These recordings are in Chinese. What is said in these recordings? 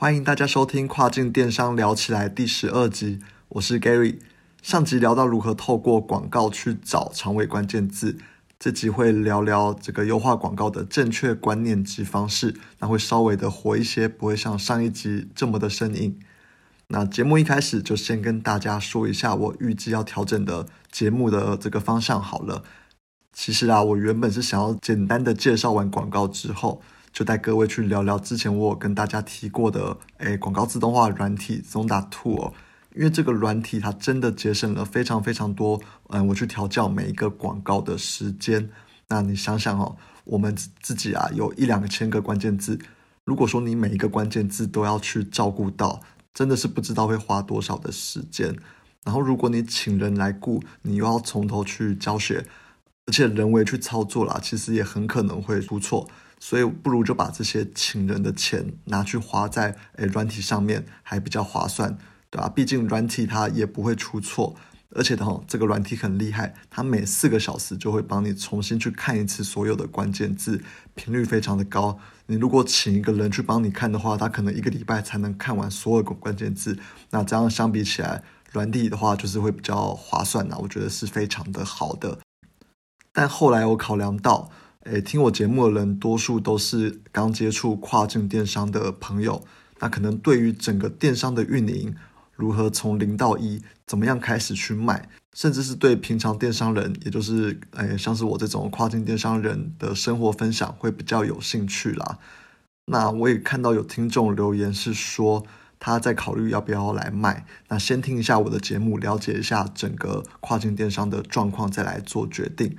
欢迎大家收听《跨境电商聊起来》第十二集，我是 Gary。上集聊到如何透过广告去找长尾关键字，这集会聊聊这个优化广告的正确观念及方式，那会稍微的活一些，不会像上一集这么的生硬。那节目一开始就先跟大家说一下我预计要调整的节目的这个方向好了。其实啊，我原本是想要简单的介绍完广告之后。就带各位去聊聊之前我有跟大家提过的，诶，广告自动化软体 Zonda Tool，因为这个软体它真的节省了非常非常多，嗯，我去调教每一个广告的时间。那你想想哦，我们自己啊有一两千个关键字，如果说你每一个关键字都要去照顾到，真的是不知道会花多少的时间。然后如果你请人来雇，你又要从头去教学，而且人为去操作啦，其实也很可能会出错。所以不如就把这些请人的钱拿去花在诶软体上面，还比较划算，对吧？毕竟软体它也不会出错，而且的这个软体很厉害，它每四个小时就会帮你重新去看一次所有的关键字，频率非常的高。你如果请一个人去帮你看的话，他可能一个礼拜才能看完所有的关键字。那这样相比起来，软体的话就是会比较划算呐，我觉得是非常的好的。但后来我考量到。诶，听我节目的人多数都是刚接触跨境电商的朋友，那可能对于整个电商的运营，如何从零到一，怎么样开始去卖，甚至是对平常电商人，也就是诶像是我这种跨境电商人的生活分享会比较有兴趣啦。那我也看到有听众留言是说他在考虑要不要来卖，那先听一下我的节目，了解一下整个跨境电商的状况，再来做决定。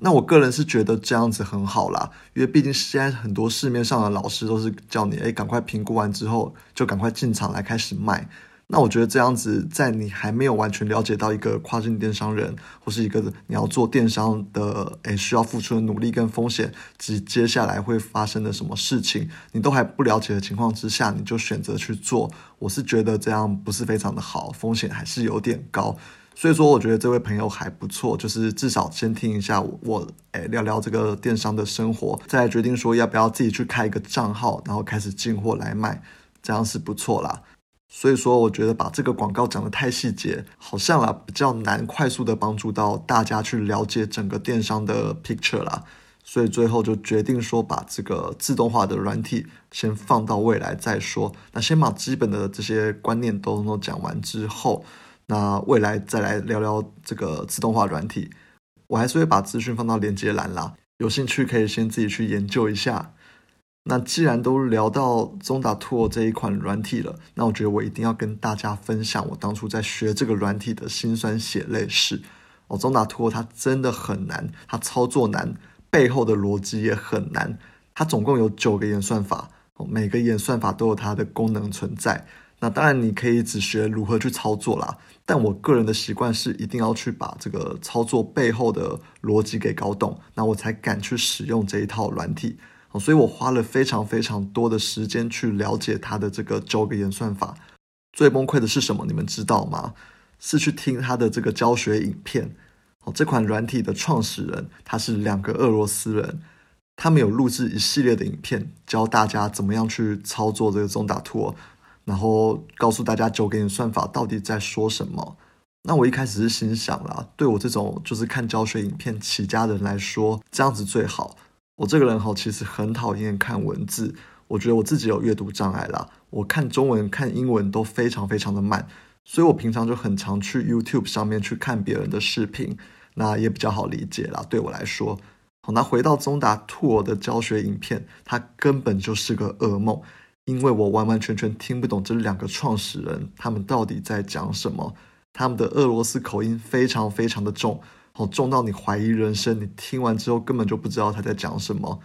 那我个人是觉得这样子很好啦，因为毕竟现在很多市面上的老师都是叫你，哎，赶快评估完之后就赶快进场来开始卖。那我觉得这样子，在你还没有完全了解到一个跨境电商人或是一个你要做电商的，哎，需要付出的努力跟风险及接下来会发生的什么事情，你都还不了解的情况之下，你就选择去做，我是觉得这样不是非常的好，风险还是有点高。所以说，我觉得这位朋友还不错，就是至少先听一下我，我诶聊聊这个电商的生活，再来决定说要不要自己去开一个账号，然后开始进货来卖，这样是不错啦。所以说，我觉得把这个广告讲的太细节，好像啊比较难快速的帮助到大家去了解整个电商的 picture 啦。所以最后就决定说，把这个自动化的软体先放到未来再说。那先把基本的这些观念都都讲完之后。那未来再来聊聊这个自动化软体，我还是会把资讯放到连接栏啦，有兴趣可以先自己去研究一下。那既然都聊到中达 Tool 这一款软体了，那我觉得我一定要跟大家分享我当初在学这个软体的辛酸血泪史。哦，中达拓它真的很难，它操作难，背后的逻辑也很难。它总共有九个演算法，每个演算法都有它的功能存在。那当然，你可以只学如何去操作啦。但我个人的习惯是，一定要去把这个操作背后的逻辑给搞懂，那我才敢去使用这一套软体。所以我花了非常非常多的时间去了解它的这个九个演算法。最崩溃的是什么？你们知道吗？是去听它的这个教学影片。哦，这款软体的创始人他是两个俄罗斯人，他们有录制一系列的影片，教大家怎么样去操作这个中打兔。然后告诉大家九个演算法到底在说什么。那我一开始是心想啦，对我这种就是看教学影片起家的人来说，这样子最好。我这个人哈，其实很讨厌看文字，我觉得我自己有阅读障碍啦，我看中文、看英文都非常非常的慢，所以我平常就很常去 YouTube 上面去看别人的视频，那也比较好理解啦。对我来说，好，那回到中达兔儿的教学影片，它根本就是个噩梦。因为我完完全全听不懂这两个创始人他们到底在讲什么，他们的俄罗斯口音非常非常的重，好重到你怀疑人生。你听完之后根本就不知道他在讲什么。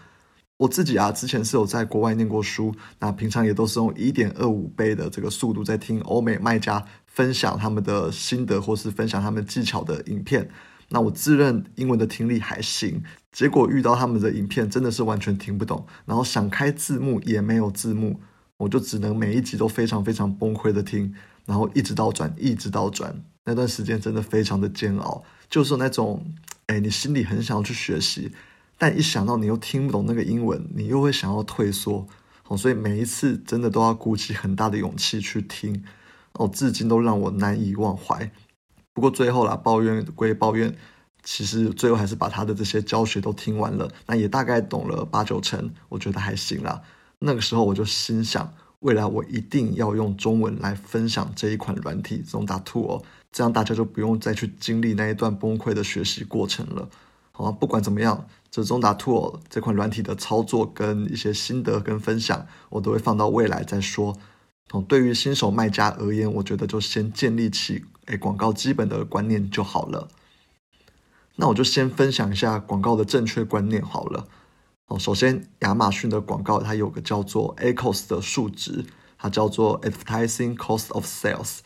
我自己啊，之前是有在国外念过书，那平常也都是用一点二五倍的这个速度在听欧美卖家分享他们的心得或是分享他们技巧的影片。那我自认英文的听力还行，结果遇到他们的影片真的是完全听不懂，然后想开字幕也没有字幕。我就只能每一集都非常非常崩溃的听，然后一直倒转，一直倒转。那段时间真的非常的煎熬，就是那种，哎，你心里很想要去学习，但一想到你又听不懂那个英文，你又会想要退缩。哦，所以每一次真的都要鼓起很大的勇气去听，哦，至今都让我难以忘怀。不过最后啦，抱怨归抱怨，其实最后还是把他的这些教学都听完了，那也大概懂了八九成，我觉得还行啦。那个时候我就心想，未来我一定要用中文来分享这一款软体 Zonda Two 哦，这样大家就不用再去经历那一段崩溃的学习过程了。好，不管怎么样，这 Zonda Two 这款软体的操作跟一些心得跟分享，我都会放到未来再说。哦，对于新手卖家而言，我觉得就先建立起。哎，广告基本的观念就好了。那我就先分享一下广告的正确观念好了。哦，首先，亚马逊的广告它有个叫做 ACOS 的数值，它叫做 Advertising Cost of Sales。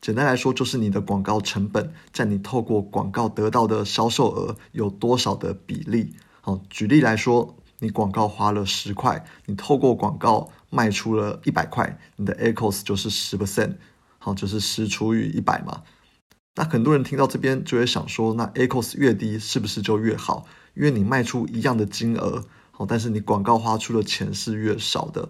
简单来说，就是你的广告成本在你透过广告得到的销售额有多少的比例。好，举例来说，你广告花了十块，你透过广告卖出了一百块，你的 ACOS 就是十 percent。好，就是十除以一百嘛。那很多人听到这边就会想说，那 ACOS 越低是不是就越好？因为你卖出一样的金额，但是你广告花出的钱是越少的。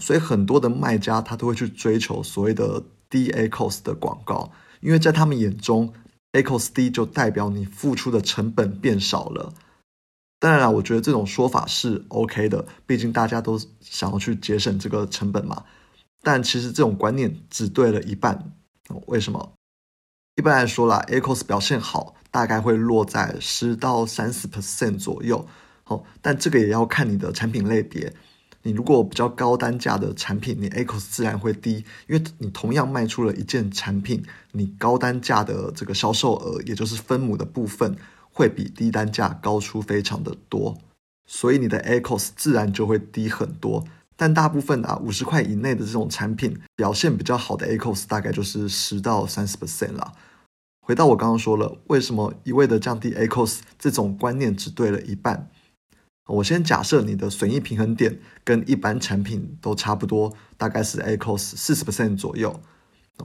所以很多的卖家他都会去追求所谓的低 ACOS 的广告，因为在他们眼中，ACOS 低就代表你付出的成本变少了。当然了，我觉得这种说法是 OK 的，毕竟大家都想要去节省这个成本嘛。但其实这种观念只对了一半，为什么？一般来说啦，ACOS 表现好，大概会落在十到三十 percent 左右。好，但这个也要看你的产品类别。你如果比较高单价的产品，你 ACOS 自然会低，因为你同样卖出了一件产品，你高单价的这个销售额，也就是分母的部分，会比低单价高出非常的多，所以你的 ACOS 自然就会低很多。但大部分啊，五十块以内的这种产品表现比较好的 ACOS 大概就是十到三十 percent 啦。回到我刚刚说了，为什么一味的降低 ACOS 这种观念只对了一半？我先假设你的损益平衡点跟一般产品都差不多，大概是 ACOS 四十 percent 左右。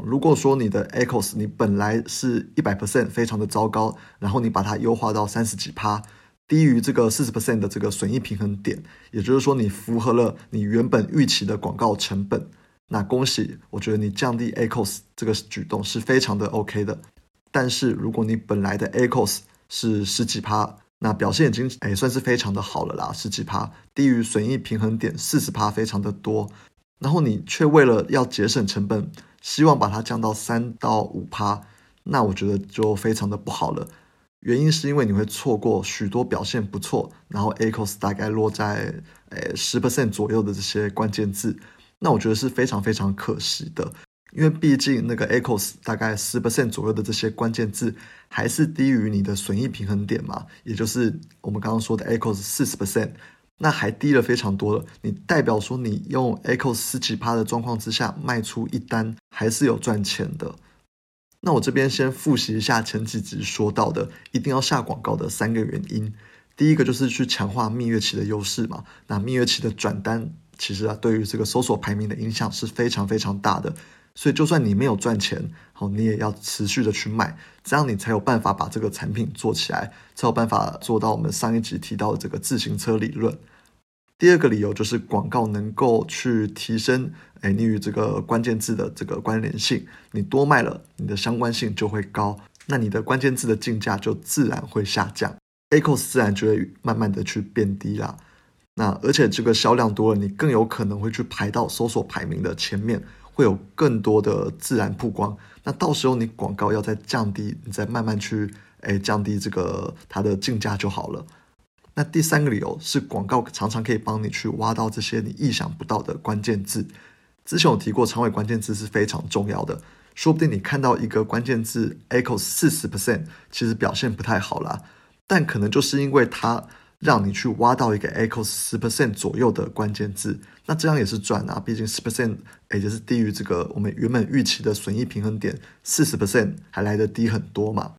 如果说你的 ACOS 你本来是一百 percent，非常的糟糕，然后你把它优化到三十几趴。低于这个四十 percent 的这个损益平衡点，也就是说你符合了你原本预期的广告成本，那恭喜，我觉得你降低 ACOS 这个举动是非常的 OK 的。但是如果你本来的 ACOS 是十几趴，那表现已经哎算是非常的好了啦，十几趴低于损益平衡点四十趴非常的多，然后你却为了要节省成本，希望把它降到三到五趴，那我觉得就非常的不好了。原因是因为你会错过许多表现不错，然后 ACOS 大概落在诶十 percent 左右的这些关键字，那我觉得是非常非常可惜的，因为毕竟那个 ACOS 大概十 percent 左右的这些关键字还是低于你的损益平衡点嘛，也就是我们刚刚说的 ACOS 四十 percent，那还低了非常多了。你代表说你用 ACOS 十几趴的状况之下卖出一单还是有赚钱的。那我这边先复习一下前几集说到的，一定要下广告的三个原因。第一个就是去强化蜜月期的优势嘛。那蜜月期的转单，其实啊，对于这个搜索排名的影响是非常非常大的。所以就算你没有赚钱，好，你也要持续的去卖，这样你才有办法把这个产品做起来，才有办法做到我们上一集提到的这个自行车理论。第二个理由就是广告能够去提升。哎，你与这个关键字的这个关联性，你多卖了，你的相关性就会高，那你的关键字的竞价就自然会下降，ACOS 自然就会慢慢的去变低啦。那而且这个销量多了，你更有可能会去排到搜索排名的前面，会有更多的自然曝光。那到时候你广告要再降低，你再慢慢去诶降低这个它的竞价就好了。那第三个理由是广告常常可以帮你去挖到这些你意想不到的关键字。之前有提过，长尾关键字是非常重要的。说不定你看到一个关键字 echo 四十 percent 其实表现不太好啦，但可能就是因为它让你去挖到一个 ACOS 十 percent 左右的关键字，那这样也是赚啊。毕竟十 percent 也就是低于这个我们原本预期的损益平衡点四十 percent 还来得低很多嘛。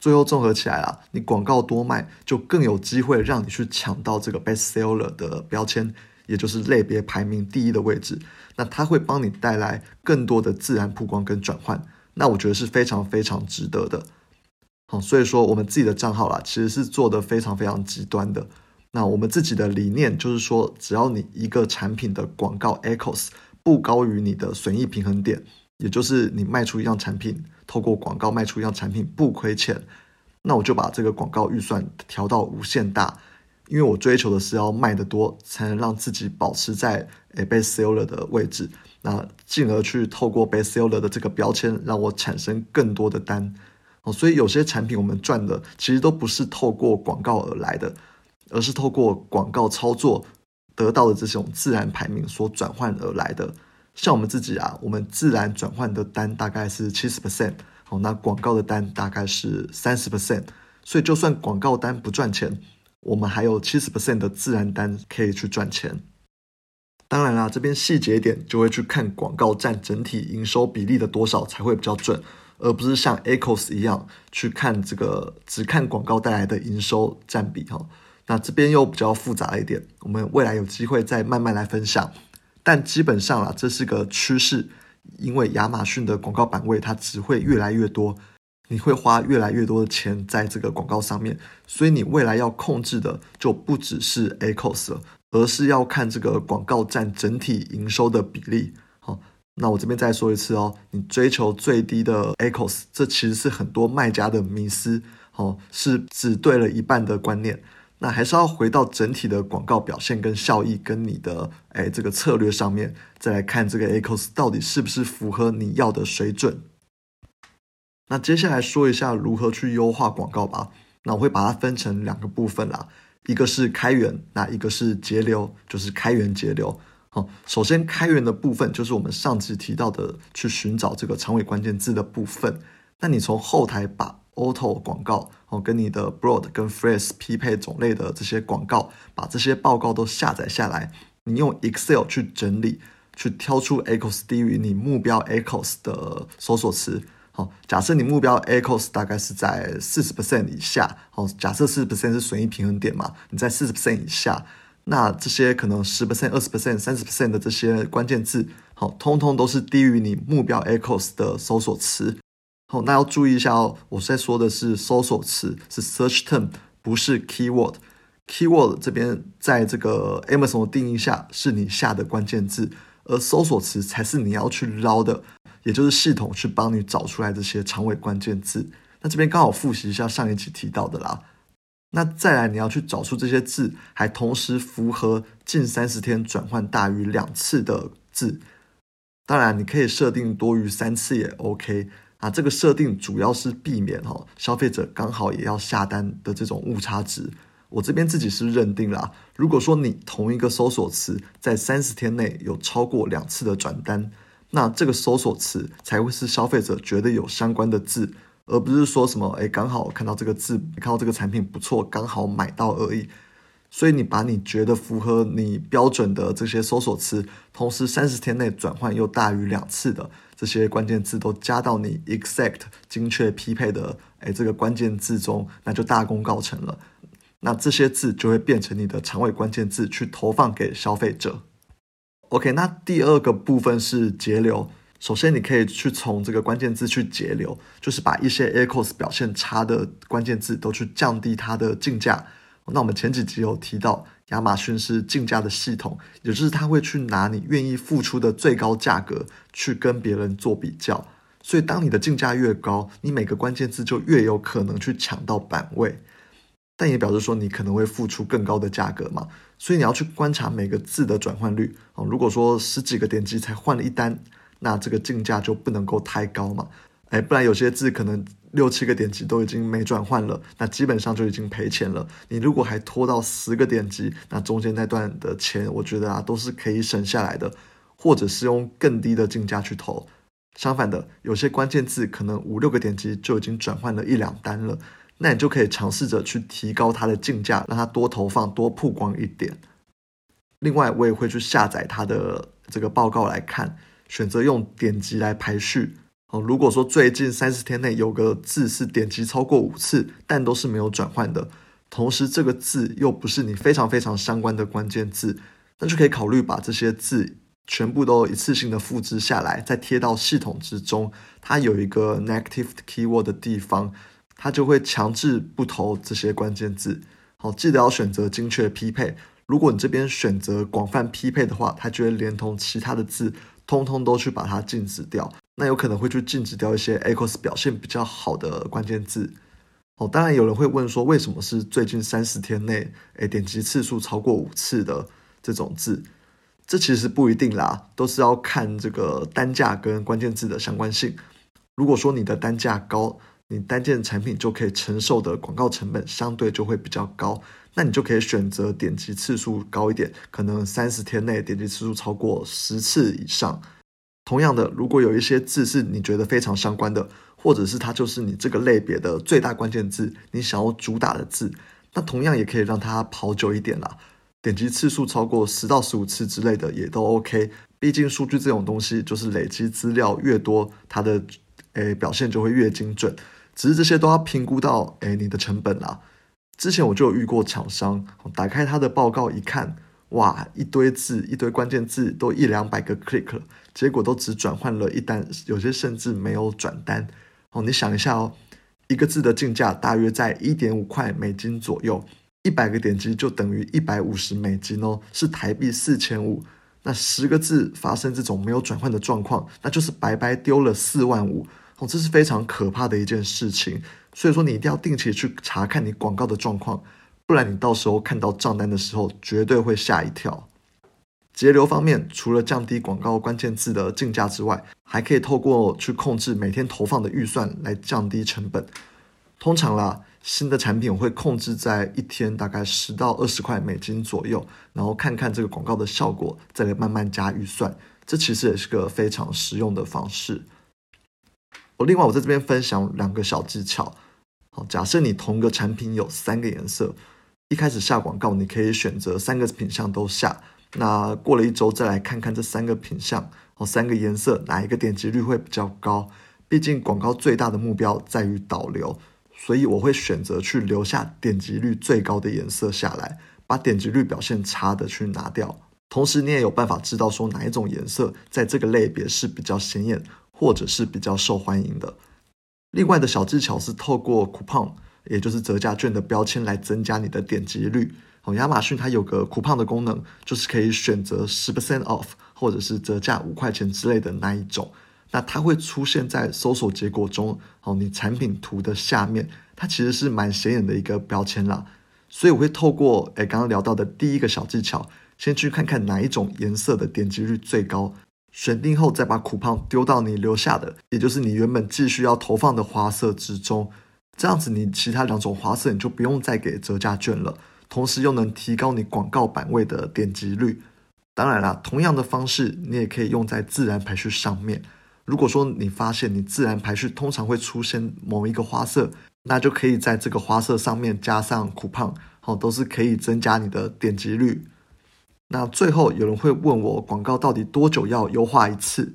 最后综合起来啊，你广告多卖，就更有机会让你去抢到这个 best seller 的标签。也就是类别排名第一的位置，那它会帮你带来更多的自然曝光跟转换，那我觉得是非常非常值得的。好，所以说我们自己的账号啦，其实是做的非常非常极端的。那我们自己的理念就是说，只要你一个产品的广告 echoes 不高于你的损益平衡点，也就是你卖出一样产品，透过广告卖出一样产品不亏钱，那我就把这个广告预算调到无限大，因为我追求的是要卖得多，才能让自己保持在诶 best seller 的位置，那进而去透过 best seller 的这个标签，让我产生更多的单。哦，所以有些产品我们赚的其实都不是透过广告而来的。而是透过广告操作得到的这种自然排名所转换而来的。像我们自己啊，我们自然转换的单大概是七十 percent，好，那广告的单大概是三十 percent。所以就算广告单不赚钱，我们还有七十 percent 的自然单可以去赚钱。当然啦，这边细节点就会去看广告占整体营收比例的多少才会比较准，而不是像 Acos 一样去看这个只看广告带来的营收占比哈。那这边又比较复杂一点，我们未来有机会再慢慢来分享。但基本上啦，这是个趋势，因为亚马逊的广告版位它只会越来越多，你会花越来越多的钱在这个广告上面，所以你未来要控制的就不只是 Acos 了，而是要看这个广告占整体营收的比例。那我这边再说一次哦，你追求最低的 Acos，这其实是很多卖家的迷思，哦，是只对了一半的观念。那还是要回到整体的广告表现跟效益，跟你的哎这个策略上面，再来看这个 Acos 到底是不是符合你要的水准。那接下来说一下如何去优化广告吧。那我会把它分成两个部分啦，一个是开源，那一个是节流，就是开源节流。好，首先开源的部分就是我们上集提到的去寻找这个长尾关键字的部分。那你从后台把 Auto 广告哦，跟你的 Broad 跟 Phrase 匹配种类的这些广告，把这些报告都下载下来，你用 Excel 去整理，去挑出 Acos 低于你目标 Acos 的搜索词。好，假设你目标 Acos 大概是在四十 percent 以下，好，假设四十 percent 是损益平衡点嘛，你在四十 percent 以下，那这些可能十 percent、二十 percent、三十 percent 的这些关键字，好，通通都是低于你目标 echoes 的搜索词。好，那要注意一下哦，我在说的是搜索词，是 search term，不是 keyword。keyword 这边在这个 Amazon 的定义下是你下的关键字，而搜索词才是你要去捞的，也就是系统去帮你找出来这些长尾关键字。那这边刚好复习一下上一期提到的啦。那再来你要去找出这些字，还同时符合近三十天转换大于两次的字。当然，你可以设定多于三次也 OK。啊，这个设定主要是避免哈消费者刚好也要下单的这种误差值。我这边自己是认定啦，如果说你同一个搜索词在三十天内有超过两次的转单，那这个搜索词才会是消费者觉得有相关的字，而不是说什么哎刚好看到这个字，看到这个产品不错，刚好买到而已。所以你把你觉得符合你标准的这些搜索词，同时三十天内转换又大于两次的这些关键字都加到你 exact 精确匹配的哎这个关键字中，那就大功告成了。那这些字就会变成你的长尾关键字去投放给消费者。OK，那第二个部分是节流。首先你可以去从这个关键字去截流，就是把一些 Acos 表现差的关键字都去降低它的竞价。那我们前几集有提到，亚马逊是竞价的系统，也就是它会去拿你愿意付出的最高价格去跟别人做比较。所以，当你的竞价越高，你每个关键字就越有可能去抢到版位。但也表示说，你可能会付出更高的价格嘛。所以你要去观察每个字的转换率哦。如果说十几个点击才换了一单，那这个竞价就不能够太高嘛。哎，不然有些字可能。六七个点击都已经没转换了，那基本上就已经赔钱了。你如果还拖到十个点击，那中间那段的钱，我觉得啊都是可以省下来的，或者是用更低的竞价去投。相反的，有些关键字可能五六个点击就已经转换了一两单了，那你就可以尝试着去提高它的竞价，让它多投放、多曝光一点。另外，我也会去下载它的这个报告来看，选择用点击来排序。哦，如果说最近三十天内有个字是点击超过五次，但都是没有转换的，同时这个字又不是你非常非常相关的关键字，那就可以考虑把这些字全部都一次性的复制下来，再贴到系统之中。它有一个 negative keyword 的地方，它就会强制不投这些关键字。好，记得要选择精确匹配。如果你这边选择广泛匹配的话，它就会连同其他的字，通通都去把它禁止掉。那有可能会去禁止掉一些 Acos 表现比较好的关键字。哦，当然有人会问说，为什么是最近三十天内，诶点击次数超过五次的这种字？这其实不一定啦，都是要看这个单价跟关键字的相关性。如果说你的单价高，你单件产品就可以承受的广告成本相对就会比较高。那你就可以选择点击次数高一点，可能三十天内点击次数超过十次以上。同样的，如果有一些字是你觉得非常相关的，或者是它就是你这个类别的最大关键字，你想要主打的字，那同样也可以让它跑久一点啦。点击次数超过十到十五次之类的也都 OK。毕竟数据这种东西就是累积资料越多，它的诶表现就会越精准。只是这些都要评估到诶你的成本啦。之前我就有遇过厂商，打开他的报告一看，哇，一堆字，一堆关键字，都一两百个 click 了，结果都只转换了一单，有些甚至没有转单。哦，你想一下哦，一个字的竞价大约在一点五块美金左右，一百个点击就等于一百五十美金哦，是台币四千五。那十个字发生这种没有转换的状况，那就是白白丢了四万五。哦，这是非常可怕的一件事情。所以说，你一定要定期去查看你广告的状况，不然你到时候看到账单的时候，绝对会吓一跳。节流方面，除了降低广告关键字的竞价之外，还可以透过去控制每天投放的预算来降低成本。通常啦，新的产品我会控制在一天大概十到二十块美金左右，然后看看这个广告的效果，再来慢慢加预算。这其实也是个非常实用的方式。另外我在这边分享两个小技巧。好，假设你同个产品有三个颜色，一开始下广告，你可以选择三个品相都下。那过了一周再来看看这三个品相哦，三个颜色哪一个点击率会比较高？毕竟广告最大的目标在于导流，所以我会选择去留下点击率最高的颜色下来，把点击率表现差的去拿掉。同时，你也有办法知道说哪一种颜色在这个类别是比较显眼，或者是比较受欢迎的。另外的小技巧是透过 coupon，也就是折价券的标签来增加你的点击率。哦，亚马逊它有个 coupon 的功能，就是可以选择十 percent off，或者是折价五块钱之类的那一种。那它会出现在搜索结果中，哦，你产品图的下面，它其实是蛮显眼的一个标签啦。所以我会透过诶刚刚聊到的第一个小技巧，先去看看哪一种颜色的点击率最高。选定后，再把苦胖丢到你留下的，也就是你原本继续要投放的花色之中。这样子，你其他两种花色你就不用再给折价券了，同时又能提高你广告版位的点击率。当然啦，同样的方式你也可以用在自然排序上面。如果说你发现你自然排序通常会出现某一个花色，那就可以在这个花色上面加上苦胖，好，都是可以增加你的点击率。那最后有人会问我，广告到底多久要优化一次？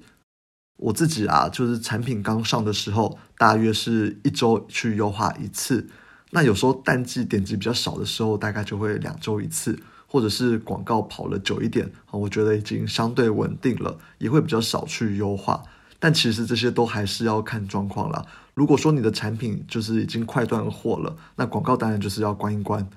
我自己啊，就是产品刚上的时候，大约是一周去优化一次。那有时候淡季点击比较少的时候，大概就会两周一次，或者是广告跑了久一点，啊我觉得已经相对稳定了，也会比较少去优化。但其实这些都还是要看状况啦。如果说你的产品就是已经快断货了，那广告当然就是要关一关。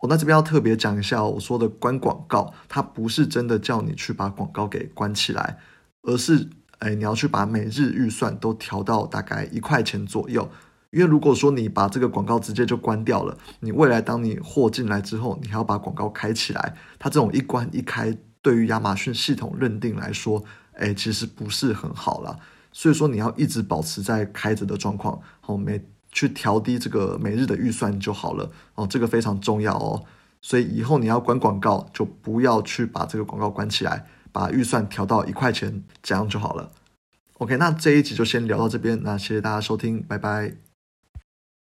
我那这边要特别讲一下，我说的关广告，它不是真的叫你去把广告给关起来，而是，哎，你要去把每日预算都调到大概一块钱左右。因为如果说你把这个广告直接就关掉了，你未来当你货进来之后，你还要把广告开起来，它这种一关一开，对于亚马逊系统认定来说，哎，其实不是很好了。所以说你要一直保持在开着的状况，好每。去调低这个每日的预算就好了哦，这个非常重要哦。所以以后你要关广告，就不要去把这个广告关起来，把预算调到一块钱，这样就好了。OK，那这一集就先聊到这边，那谢谢大家收听，拜拜。